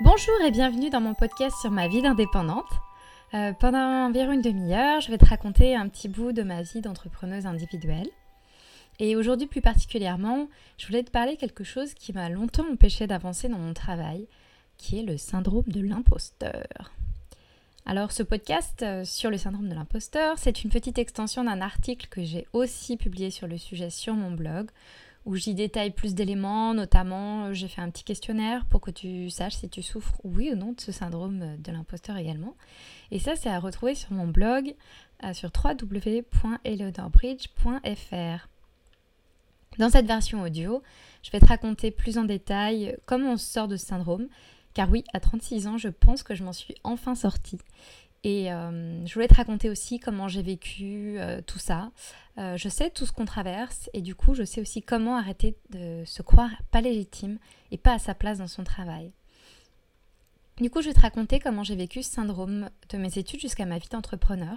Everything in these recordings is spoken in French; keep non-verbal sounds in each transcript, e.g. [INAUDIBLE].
Bonjour et bienvenue dans mon podcast sur ma vie d'indépendante. Euh, pendant environ une demi-heure, je vais te raconter un petit bout de ma vie d'entrepreneuse individuelle. Et aujourd'hui plus particulièrement, je voulais te parler quelque chose qui m'a longtemps empêché d'avancer dans mon travail, qui est le syndrome de l'imposteur. Alors ce podcast euh, sur le syndrome de l'imposteur, c'est une petite extension d'un article que j'ai aussi publié sur le sujet sur mon blog, où j'y détaille plus d'éléments, notamment euh, j'ai fait un petit questionnaire pour que tu saches si tu souffres oui ou non de ce syndrome euh, de l'imposteur également. Et ça c'est à retrouver sur mon blog sur www.eleonorbridge.fr. Dans cette version audio, je vais te raconter plus en détail comment on sort de ce syndrome, car oui, à 36 ans, je pense que je m'en suis enfin sortie. Et euh, je voulais te raconter aussi comment j'ai vécu euh, tout ça. Euh, je sais tout ce qu'on traverse et du coup, je sais aussi comment arrêter de se croire pas légitime et pas à sa place dans son travail. Du coup, je vais te raconter comment j'ai vécu ce syndrome de mes études jusqu'à ma vie d'entrepreneur.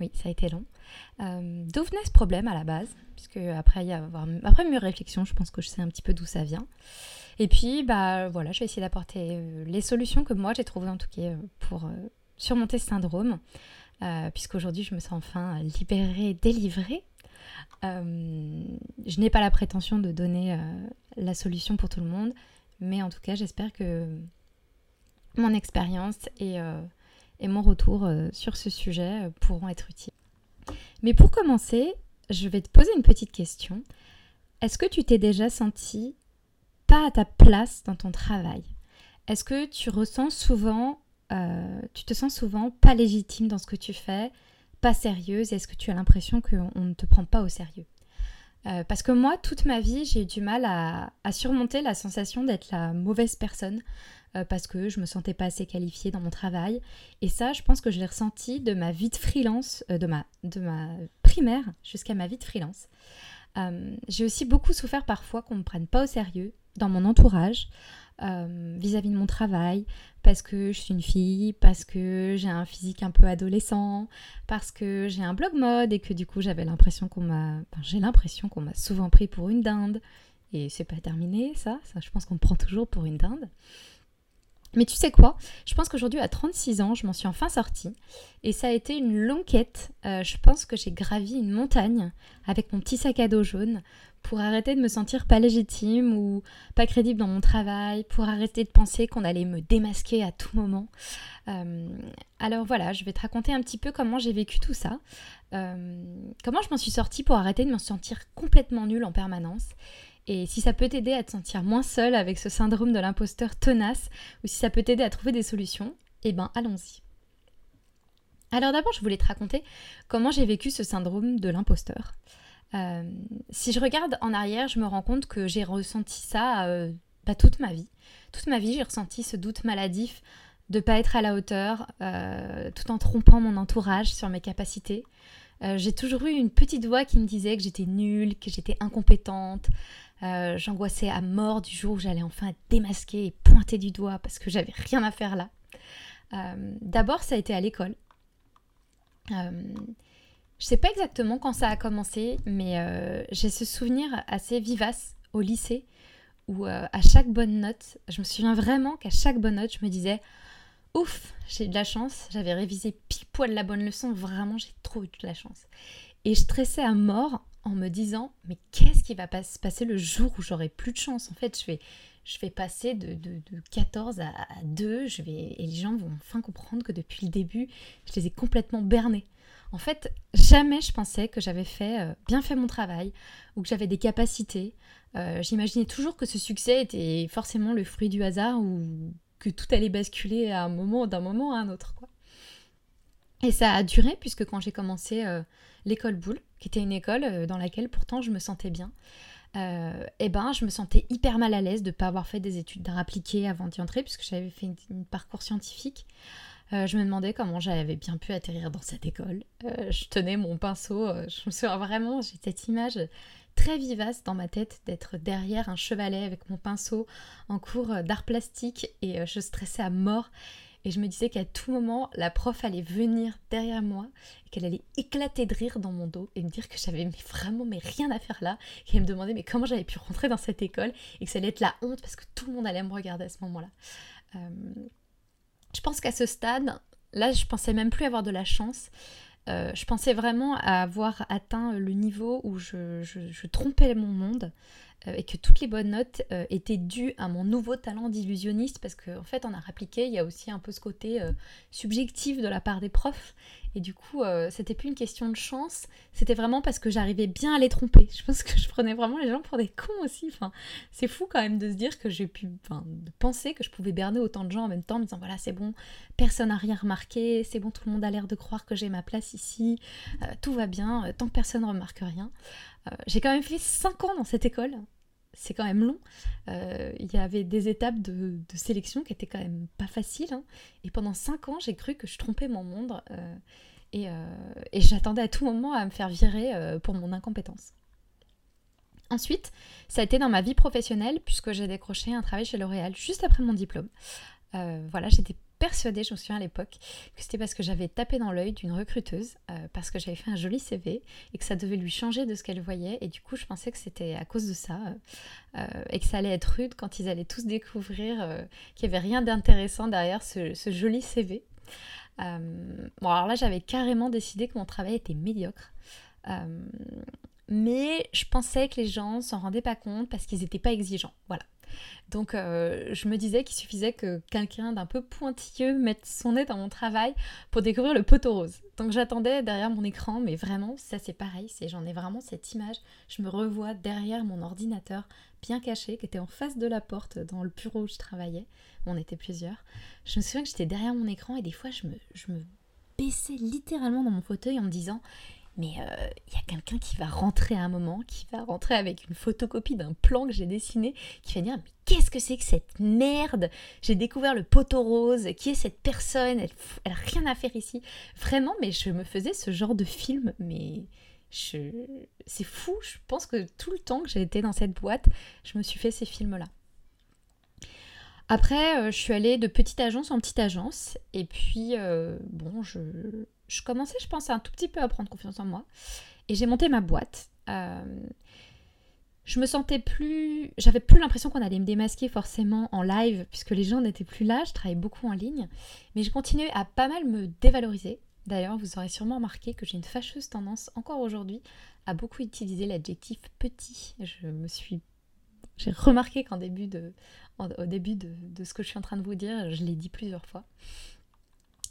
Oui, ça a été long. d'où venait ce problème à la base? Puisque après, y avoir, après mes réflexions, je pense que je sais un petit peu d'où ça vient. Et puis, bah voilà, je vais essayer d'apporter les solutions que moi j'ai trouvées en tout cas pour surmonter ce syndrome, puisqu'aujourd'hui je me sens enfin libérée, délivrée. je n'ai pas la prétention de donner la solution pour tout le monde, mais en tout cas j'espère que mon expérience et, et, mon retour sur ce sujet pourront être utiles. Mais pour commencer, je vais te poser une petite question. Est-ce que tu t'es déjà senti à ta place dans ton travail? Est-ce que tu ressens souvent, euh, tu te sens souvent pas légitime dans ce que tu fais, pas sérieuse Est-ce que tu as l'impression qu'on ne te prend pas au sérieux? Euh, parce que moi, toute ma vie, j'ai eu du mal à, surmonter la sensation d'être la mauvaise personne euh, parce que je me sentais pas assez qualifiée dans mon travail. Et ça, je pense que je l'ai ressenti de ma vie de freelance, de, ma, de ma primaire jusqu'à ma vie de freelance. j'ai aussi beaucoup souffert parfois qu'on me prenne pas au sérieux, dans mon entourage euh, vis-à-vis de mon travail, parce que je suis une fille, parce que j'ai un physique un peu adolescent, parce que j'ai un blog mode et que du coup j'avais l'impression qu'on m'a, j'ai l'impression qu'on m'a souvent pris pour une dinde. Et c'est pas terminé ça, je pense qu'on me prend toujours pour une dinde. Mais tu sais quoi? Je pense qu'aujourd'hui, à 36 ans, je m'en suis enfin sortie. Et ça a été une longue quête. Euh, je pense que j'ai gravi une montagne avec mon petit sac à dos jaune pour arrêter de me sentir pas légitime ou pas crédible dans mon travail, pour arrêter de penser qu'on allait me démasquer à tout moment. Euh, alors voilà, je vais te raconter un petit peu comment j'ai vécu tout ça, euh, comment je m'en suis sortie pour arrêter de me sentir complètement nulle en permanence. Et si ça peut t'aider à te sentir moins seule avec ce syndrome de l'imposteur tenace, ou si ça peut t'aider à trouver des solutions, eh ben allons-y. Alors d'abord, je voulais te raconter comment j'ai vécu ce syndrome de l'imposteur. Euh, si je regarde en arrière, je me rends compte que j'ai ressenti ça euh, bah, toute ma vie. Toute ma vie, j'ai ressenti ce doute maladif de pas être à la hauteur, euh, tout en trompant mon entourage sur mes capacités. j'ai toujours eu une petite voix qui me disait que j'étais nulle, que j'étais incompétente. J'angoissais à mort du jour où j'allais enfin être démasquée et pointer du doigt parce que j'avais rien à faire là. D'abord, ça a été à l'école. Je sais pas exactement quand ça a commencé, mais euh, j'ai ce souvenir assez vivace au lycée où euh, à chaque bonne note, je me souviens vraiment qu'à chaque bonne note, je me disais ouf, j'ai eu de la chance, j'avais révisé pile poil la bonne leçon, vraiment j'ai trop eu de la chance. Et je stressais à mort en me disant mais qu'est-ce qui va se passer le jour où j'aurai plus de chance? En fait, je vais, je vais passer de, 14 à, 2, je vais, et les gens vont enfin comprendre que depuis le début, je les ai complètement bernés. En fait, jamais je pensais que j'avais fait euh, bien fait mon travail ou que j'avais des capacités. Euh, j'imaginais toujours que ce succès était forcément le fruit du hasard ou que tout allait basculer à un moment d'un moment à un autre. Et ça a duré puisque quand j'ai commencé euh, l'école Boule, qui était une école dans laquelle pourtant je me sentais bien, eh ben je me sentais hyper mal à l'aise de ne pas avoir fait des études d'art appliqué avant d'y entrer puisque j'avais fait un parcours scientifique. Euh, je me demandais comment j'avais bien pu atterrir dans cette école. Euh, je tenais mon pinceau, euh, je me souviens vraiment, j'ai cette image très vivace dans ma tête d'être derrière un chevalet avec mon pinceau en cours d'art plastique et je stressais à mort. Et je me disais qu'à tout moment, la prof allait venir derrière moi et qu'elle allait éclater de rire dans mon dos et me dire que j'avais vraiment mais rien à faire là. Et elle me demandait mais comment j'avais pu rentrer dans cette école et que ça allait être la honte parce que tout le monde allait me regarder à ce moment-là. Je pense qu'à ce stade, là, je pensais même plus avoir de la chance. je pensais vraiment avoir atteint le niveau où je, trompais mon monde, euh, et que toutes les bonnes notes euh, étaient dues à mon nouveau talent d'illusionniste parce qu'en en fait en art appliqué il y a aussi un peu ce côté euh, subjectif de la part des profs et du coup c'était plus une question de chance c'était vraiment parce que j'arrivais bien à les tromper. Je pense que je prenais vraiment les gens pour des cons aussi enfin c'est fou quand même de se dire que j'ai pu enfin de penser que je pouvais berner autant de gens en même temps en me disant voilà c'est bon personne n'a rien remarqué c'est bon tout le monde a l'air de croire que j'ai ma place ici tout va bien tant que personne ne remarque rien. J'ai quand même fait 5 ans dans cette école c'est quand même long. Euh, il y avait des étapes de, sélection qui étaient quand même pas faciles. Hein. Et pendant cinq ans, j'ai cru que je trompais mon monde. Euh, euh, et, j'attendais à tout moment à me faire virer pour mon incompétence. Ensuite, ça a été dans ma vie professionnelle puisque j'ai décroché un travail chez L'Oréal juste après mon diplôme. voilà, j'étais persuadée, je me souviens à l'époque, que c'était parce que j'avais tapé dans l'œil d'une recruteuse, euh, parce que j'avais fait un joli CV et que ça devait lui changer de ce qu'elle voyait. Et du coup, je pensais que c'était à cause de ça euh, et que ça allait être rude quand ils allaient tous découvrir euh, qu'il n'y avait rien d'intéressant derrière ce, ce, joli CV. bon, alors là, j'avais carrément décidé que mon travail était médiocre. mais je pensais que les gens s'en rendaient pas compte parce qu'ils n'étaient pas exigeants. Voilà. Donc euh, je me disais qu'il suffisait que quelqu'un d'un peu pointilleux mette son nez dans mon travail pour découvrir le poteau rose. Donc j'attendais derrière mon écran, mais vraiment, ça c'est pareil, c'est j'en ai vraiment cette image. Je me revois derrière mon ordinateur bien caché, qui était en face de la porte dans le bureau où je travaillais. On était plusieurs. Je me souviens que j'étais derrière mon écran et des fois je me, je me baissais littéralement dans mon fauteuil en me disant mais il euh, y a quelqu'un qui va rentrer à un moment, qui va rentrer avec une photocopie d'un plan que j'ai dessiné, qui va dire mais qu'est-ce que c'est que cette merde? J'ai découvert le poteau rose, qui est cette personne? Elle, elle a rien à faire ici. Vraiment, mais je me faisais ce genre de film, mais c'est fou. Je pense que tout le temps que j'ai été dans cette boîte, je me suis fait ces films-là. Après, euh, je suis allée de petite agence en petite agence, et puis euh, bon, je je commençais, je pense, un tout petit peu à prendre confiance en moi. Et j'ai monté ma boîte. Euh, je me sentais plus. J'avais plus l'impression qu'on allait me démasquer forcément en live, puisque les gens n'étaient plus là. Je travaillais beaucoup en ligne. Mais je continuais à pas mal me dévaloriser. D'ailleurs, vous aurez sûrement remarqué que j'ai une fâcheuse tendance, encore aujourd'hui, à beaucoup utiliser l'adjectif petit. Je me suis. J'ai remarqué qu'en début de. au début de, de ce que je suis en train de vous dire, je l'ai dit plusieurs fois.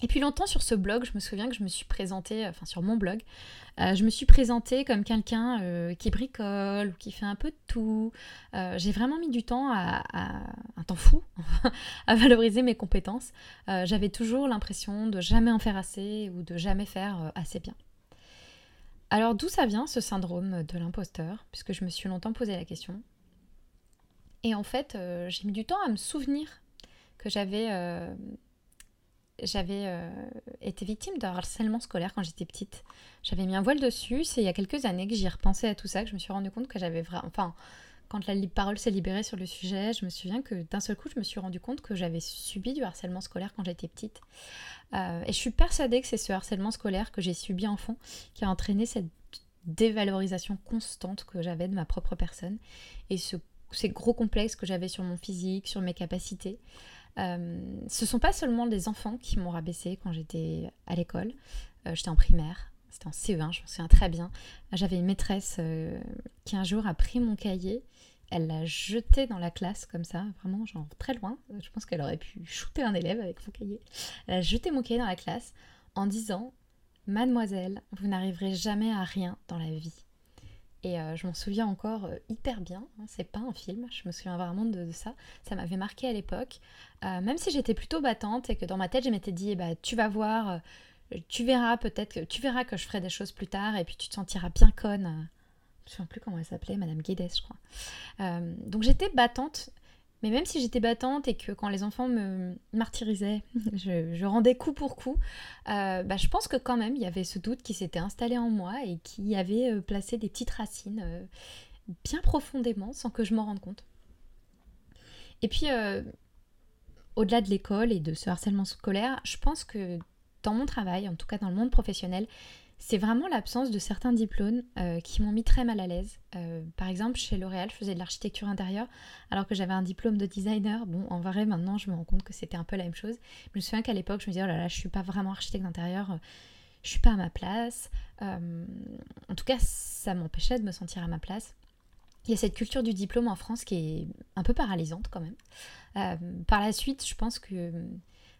Et puis longtemps sur ce blog, je me souviens que je me suis présentée, enfin sur mon blog, euh, je me suis présentée comme quelqu'un euh, qui bricole ou qui fait un peu de tout. Euh, j'ai vraiment mis du temps à, un temps fou [LAUGHS] à valoriser mes compétences. J'avais toujours l'impression de jamais en faire assez ou de jamais faire assez bien. Alors d'où ça vient ce syndrome de l'imposteur Puisque je me suis longtemps posé la question. Et en fait, j'ai mis du temps à me souvenir que j'avais j'avais euh, été victime de harcèlement scolaire quand j'étais petite. J'avais mis un voile dessus. C'est il y a quelques années que j'y repensé à tout ça, que je me suis rendu compte que j'avais vraiment. Enfin, quand la parole s'est libérée sur le sujet, je me souviens que d'un seul coup, je me suis rendu compte que j'avais subi du harcèlement scolaire quand j'étais petite. Euh, et je suis persuadée que c'est ce harcèlement scolaire que j'ai subi enfant qui a entraîné cette dévalorisation constante que j'avais de ma propre personne et ce, ces gros complexes que j'avais sur mon physique, sur mes capacités. Euh, ce sont pas seulement des enfants qui m'ont rabaissé quand j'étais à l'école. Euh, j'étais en primaire, c'était en CE1, je me souviens très bien. J'avais une maîtresse euh, qui un jour a pris mon cahier, elle l'a jeté dans la classe comme ça, vraiment genre très loin. Je pense qu'elle aurait pu shooter un élève avec mon cahier. Elle a jeté mon cahier dans la classe en disant Mademoiselle, vous n'arriverez jamais à rien dans la vie. Et euh, je m'en souviens encore euh, hyper bien. Hein, c'est pas un film, je me souviens vraiment de, ça. Ça m'avait marqué à l'époque. Euh, même si j'étais plutôt battante et que dans ma tête, je m'étais dit, bah, tu vas voir, tu verras peut-être que tu verras que je ferai des choses plus tard et puis tu te sentiras bien conne. Je me souviens plus comment elle s'appelait, Madame Guedes, je crois. donc j'étais battante mais même si j'étais battante et que quand les enfants me martyrisaient, [LAUGHS] je, rendais coup pour coup, euh, bah, je pense que quand même il y avait ce doute qui s'était installé en moi et qui avait euh, placé des petites racines euh, bien profondément sans que je m'en rende compte. Et puis, au-delà de l'école et de ce harcèlement scolaire, je pense que dans mon travail, en tout cas dans le monde professionnel, c'est vraiment l'absence de certains diplômes euh, qui m'ont mis très mal à l'aise. Euh, par exemple, chez L'Oréal, je faisais de l'architecture intérieure alors que j'avais un diplôme de designer. Bon, en vrai, maintenant, je me rends compte que c'était un peu la même chose. Je me souviens qu'à l'époque, je me disais, oh là là, je suis pas vraiment architecte d'intérieur, je suis pas à ma place. en tout cas, ça m'empêchait de me sentir à ma place. Il y a cette culture du diplôme en France qui est un peu paralysante quand même. par la suite, je pense que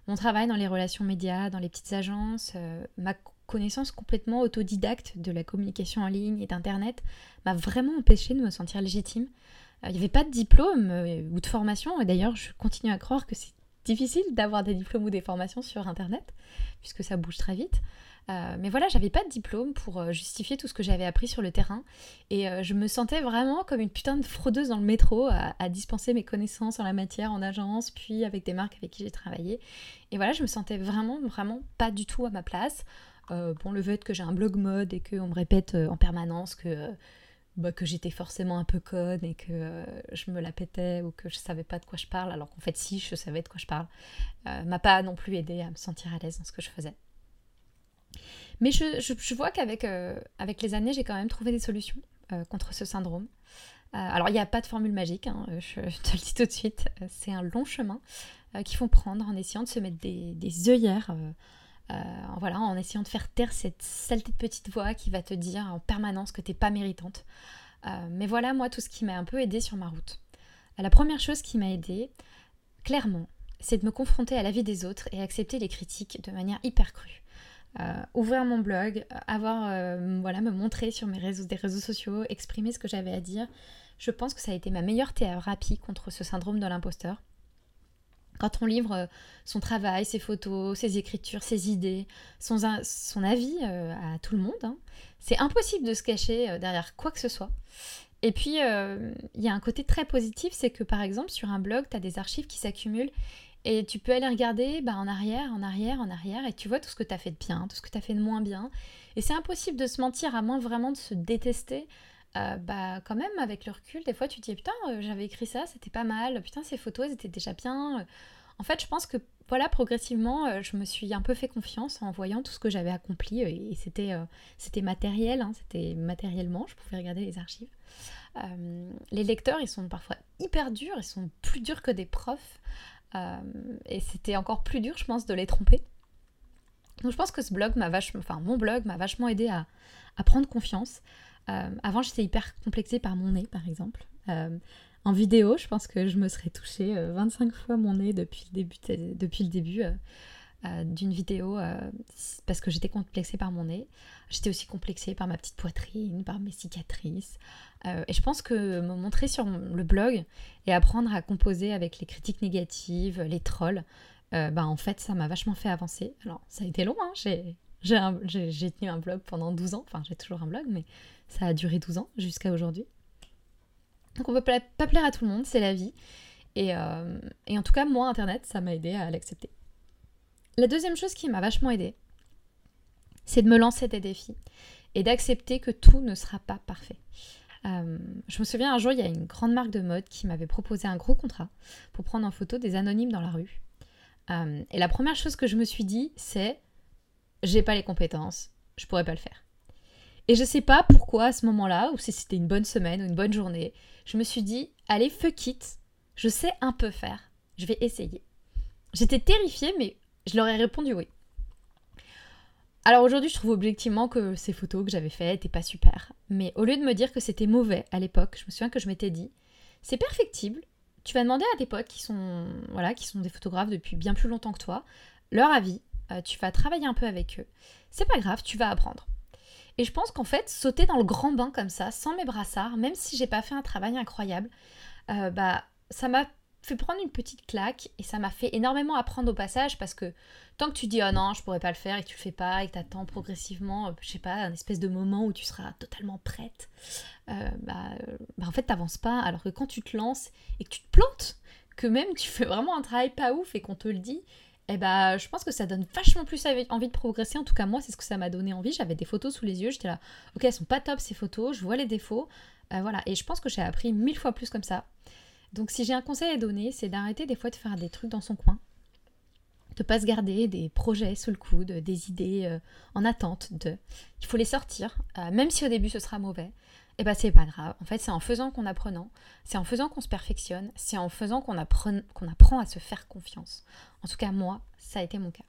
mon travail dans les relations médias, dans les petites agences, ma connaissance complètement autodidacte de la communication en ligne et d'Internet m'a vraiment empêché de me sentir légitime. Euh, il n'y avait pas de diplôme euh, ou de formation, et d'ailleurs je continue à croire que c'est difficile d'avoir des diplômes ou des formations sur Internet, puisque ça bouge très vite. Euh, mais voilà, j'avais pas de diplôme pour justifier tout ce que j'avais appris sur le terrain. Et je me sentais vraiment comme une putain de fraudeuse dans le métro à, à, dispenser mes connaissances en la matière en agence, puis avec des marques avec qui j'ai travaillé. Et voilà, je me sentais vraiment, vraiment pas du tout à ma place. Euh, bon, le fait que j'ai un blog mode et qu'on me répète euh, en permanence que, euh, bah, que j'étais forcément un peu conne et que je me la pétais ou que je savais pas de quoi je parle, alors qu'en fait, si, je savais de quoi je parle, m'a pas non plus aidé à me sentir à l'aise dans ce que je faisais. Mais je, vois qu'avec avec les années, j'ai quand même trouvé des solutions contre ce syndrome. alors, il n'y a pas de formule magique, hein, je, te le dis tout de suite, c'est un long chemin qu'il faut prendre en essayant de se mettre des, œillères euh, voilà, en essayant de faire taire cette saleté de petite voix qui va te dire en permanence que t'es pas méritante. Euh, mais voilà, moi, tout ce qui m'a un peu aidé sur ma route. La première chose qui m'a aidé, clairement, c'est de me confronter à la vie des autres et accepter les critiques de manière hyper crue. Euh, ouvrir mon blog, avoir, voilà, me montrer sur mes des réseaux sociaux, exprimer ce que j'avais à dire. Je pense que ça a été ma meilleure thérapie contre ce syndrome de l'imposteur. Quand on livre euh, son travail, ses photos, ses écritures, ses idées, son, avis euh, à tout le monde, hein, c'est impossible de se cacher euh, derrière quoi que ce soit. Et puis, il y a un côté très positif, c'est que par exemple, sur un blog, tu as des archives qui s'accumulent et tu peux aller regarder bah, en arrière, en arrière, en arrière, et tu vois tout ce que tu as fait de bien, tout ce que tu as fait de moins bien. Et c'est impossible de se mentir, à moins vraiment de se détester. Bah quand même avec le recul des fois tu te dis putain j'avais écrit ça c'était pas mal putain ces photos elles étaient déjà bien en fait, je pense que voilà, progressivement, euh, je me suis un peu fait confiance en voyant tout ce que j'avais accompli et, c'était euh, c'était matériel, hein, c'était matériellement, je pouvais regarder les archives. Euh, les lecteurs, ils sont parfois hyper durs, ils sont plus durs que des profs et c'était encore plus dur, je pense, de les tromper. Donc je pense que ce blog m'a vachement, enfin mon blog m'a vachement aidé à, à prendre confiance. Avant, j'étais hyper complexée par mon nez, par exemple. En vidéo, je pense que je me serais touchée 25 euh, fois mon nez depuis le début, depuis le début euh, euh, d'une vidéo parce que j'étais complexée par mon nez. J'étais aussi complexée par ma petite poitrine, par mes cicatrices. et je pense que me montrer sur le blog et apprendre à composer avec les critiques négatives, les trolls, bah en fait, ça m'a vachement fait avancer. Alors, ça a été long, hein, j'ai tenu un blog pendant 12 ans, enfin j'ai toujours un blog, mais ça a duré 12 ans jusqu'à aujourd'hui. Donc on peut pas plaire à tout le monde, c'est la vie. Euh, et, en tout cas, moi, Internet, ça m'a aidé à l'accepter. La deuxième chose qui m'a vachement aidé, c'est de me lancer des défis et d'accepter que tout ne sera pas parfait. Euh, je me souviens un jour, il y a une grande marque de mode qui m'avait proposé un gros contrat pour prendre en photo des anonymes dans la rue. Euh, et la première chose que je me suis dit, c'est j'ai pas les compétences, je pourrais pas le faire. Et je sais pas pourquoi à ce moment-là, ou si c'était une bonne semaine ou une bonne journée, je me suis dit, allez, fuck it, je sais un peu faire, je vais essayer. J'étais terrifiée, mais je leur ai répondu oui. Alors aujourd'hui, je trouve objectivement que ces photos que j'avais faites n'étaient pas super. Mais au lieu de me dire que c'était mauvais à l'époque, je me souviens que je m'étais dit, c'est perfectible. Tu vas demander à des potes qui sont, voilà, qui sont des photographes depuis bien plus longtemps que toi, leur avis. Euh, tu vas travailler un peu avec eux. C'est pas grave, tu vas apprendre. Et je pense qu'en fait, sauter dans le grand bain comme ça, sans mes brassards, même si j'ai pas fait un travail incroyable, euh, bah ça m'a fait prendre une petite claque et ça m'a fait énormément apprendre au passage parce que tant que tu dis oh non je pourrais pas le faire et que tu le fais pas et que tu attends progressivement euh, je sais pas un espèce de moment où tu seras totalement prête euh, bah, bah, en fait t'avances pas. Alors que quand tu te lances et que tu te plantes que même tu fais vraiment un travail pas ouf et qu'on te le dit et eh bah, je pense que ça donne vachement plus envie de progresser. En tout cas, moi, c'est ce que ça m'a donné envie. J'avais des photos sous les yeux, j'étais là, ok, elles sont pas top ces photos, je vois les défauts. Euh, voilà, et je pense que j'ai appris mille fois plus comme ça. Donc, si j'ai un conseil à donner, c'est d'arrêter des fois de faire des trucs dans son coin de pas se garder des projets sous le coude, des idées euh, en attente de. Il faut les sortir, euh, même si au début ce sera mauvais. Eh ben c'est pas grave. En fait, c'est en faisant qu'on apprenant, c'est en faisant qu'on se perfectionne, c'est en faisant qu'on apprend, à se faire confiance. En tout cas, moi, ça a été mon cas.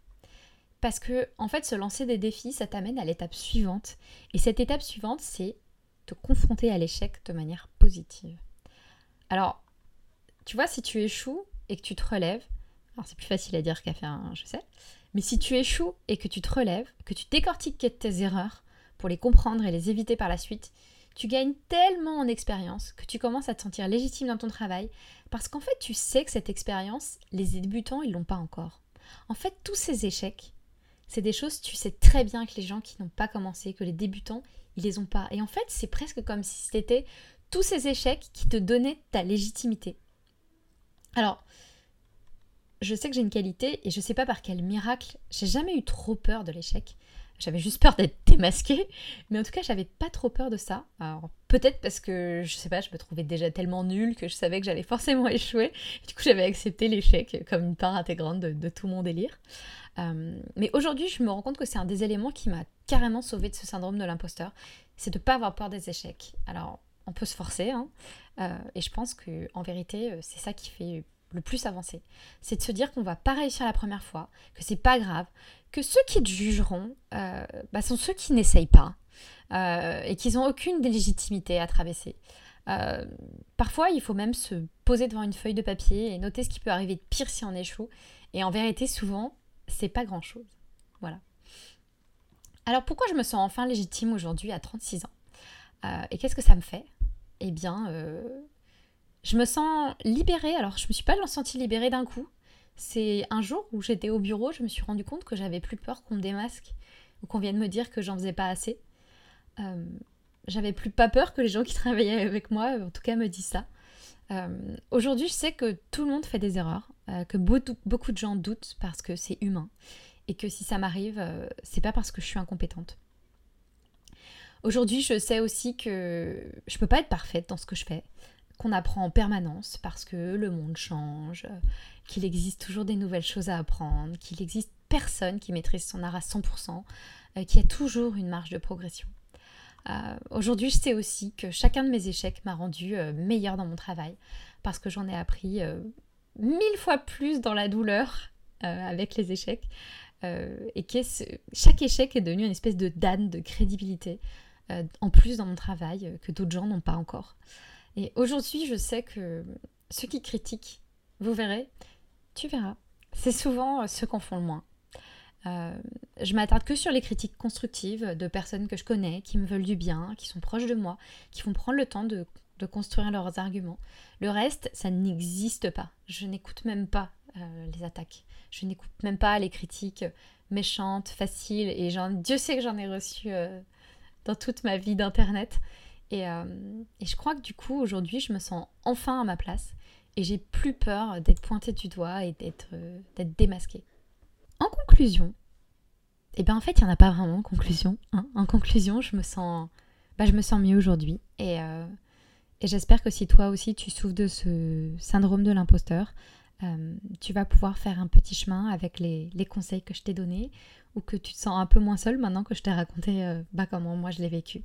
Parce que, en fait, se lancer des défis, ça t'amène à l'étape suivante. Et cette étape suivante, c'est te confronter à l'échec de manière positive. Alors, tu vois, si tu échoues et que tu te relèves, alors c'est plus facile à dire qu'à faire, je sais. Mais si tu échoues et que tu te relèves, que tu décortiques tes erreurs pour les comprendre et les éviter par la suite, tu gagnes tellement en expérience que tu commences à te sentir légitime dans ton travail parce qu'en fait tu sais que cette expérience, les débutants, ils l'ont pas encore. En fait, tous ces échecs, c'est des choses, tu sais très bien que les gens qui n'ont pas commencé, que les débutants, ils les ont pas. Et en fait, c'est presque comme si c'était tous ces échecs qui te donnaient ta légitimité. Alors, je sais que j'ai une qualité et je sais pas par quel miracle, j'ai jamais eu trop peur de l'échec. J'avais juste peur d'être [LAUGHS] démasquée, mais en tout cas, j'avais pas trop peur de ça. Alors, peut-être parce que, je sais pas, je me trouvais déjà tellement nulle que je savais que j'allais forcément échouer. du coup, j'avais accepté l'échec comme une part intégrante de, tout mon délire. Euh, mais aujourd'hui, je me rends compte que c'est un des éléments qui m'a carrément sauvé de ce syndrome de l'imposteur. C'est de pas avoir peur des échecs. Alors, on peut se forcer, hein, euh, et je pense que en vérité, euh, c'est ça qui fait le plus avancer. C'est de se dire qu'on va pas réussir la première fois, que c'est pas grave, que ceux qui te jugeront euh, bah, sont ceux qui n'essayent pas euh, et qui n'ont aucune légitimité à traverser. Euh, parfois, il faut même se poser devant une feuille de papier et noter ce qui peut arriver de pire si on échoue. Et en vérité, souvent, c'est pas grand chose. Voilà. Alors pourquoi je me sens enfin légitime aujourd'hui à 36 ans? Et qu'est-ce que ça me fait? Eh bien, je me sens libérée. Alors, je me suis pas sentie libérée d'un coup. C'est un jour où j'étais au bureau, je me suis rendu compte que j'avais plus peur qu'on me démasque ou qu'on vienne me dire que j'en faisais pas assez. Euh, j'avais plus pas peur que les gens qui travaillaient avec moi, en tout cas, me disent ça. Euh, aujourd'hui, je sais que tout le monde fait des erreurs, euh, que beaucoup, de gens doutent parce que c'est humain et que si ça m'arrive, c'est pas parce que je suis incompétente. Aujourd'hui, je sais aussi que je peux pas être parfaite dans ce que je fais qu'on apprend en permanence parce que le monde change, qu'il existe toujours des nouvelles choses à apprendre, qu'il existe personne qui maîtrise son art à 100%, euh, qu'il y a toujours une marge de progression. Euh, aujourd'hui, je sais aussi que chacun de mes échecs m'a rendu euh, meilleur dans mon travail parce que j'en ai appris mille fois plus dans la douleur avec les échecs et que chaque échec est devenu une espèce de danne de crédibilité en plus dans mon travail que d'autres gens n'ont pas encore. Et aujourd'hui, je sais que ceux qui critiquent, vous verrez, tu verras, c'est souvent ceux qui en font le moins. Euh, je m'attarde que sur les critiques constructives de personnes que je connais, qui me veulent du bien, qui sont proches de moi, qui vont prendre le temps de, construire leurs arguments. Le reste, ça n'existe pas. Je n'écoute même pas euh, les attaques. Je n'écoute même pas les critiques méchantes, faciles. Et Dieu sait que j'en ai reçu euh, dans toute ma vie d'Internet. Euh, et, je crois que du coup, aujourd'hui, je me sens enfin à ma place et j'ai plus peur d'être pointée du doigt et d'être euh, démasquée. En conclusion, eh bien en fait, il n'y en a pas vraiment en conclusion. Hein. En conclusion, je me sens, bah, je me sens mieux aujourd'hui. Et, euh, et j'espère que si toi aussi tu souffres de ce syndrome de l'imposteur, tu vas pouvoir faire un petit chemin avec les, les conseils que je t'ai donnés ou que tu te sens un peu moins seul maintenant que je t'ai raconté bah, comment moi je l'ai vécu.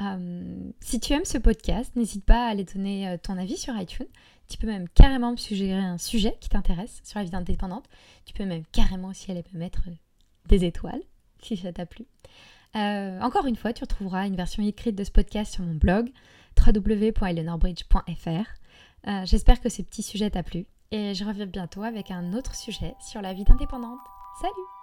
Euh, si tu aimes ce podcast, n'hésite pas à aller donner euh, ton avis sur iTunes. Tu peux même carrément me suggérer un sujet qui t'intéresse sur la vie indépendante. Tu peux même carrément aussi aller me mettre des étoiles si ça t'a plu. Euh, encore une fois, tu retrouveras une version écrite de ce podcast sur mon blog www.eleanorbridge.fr. J'espère que ce petit sujet t'a plu et je reviens bientôt avec un autre sujet sur la vie d'indépendante. Salut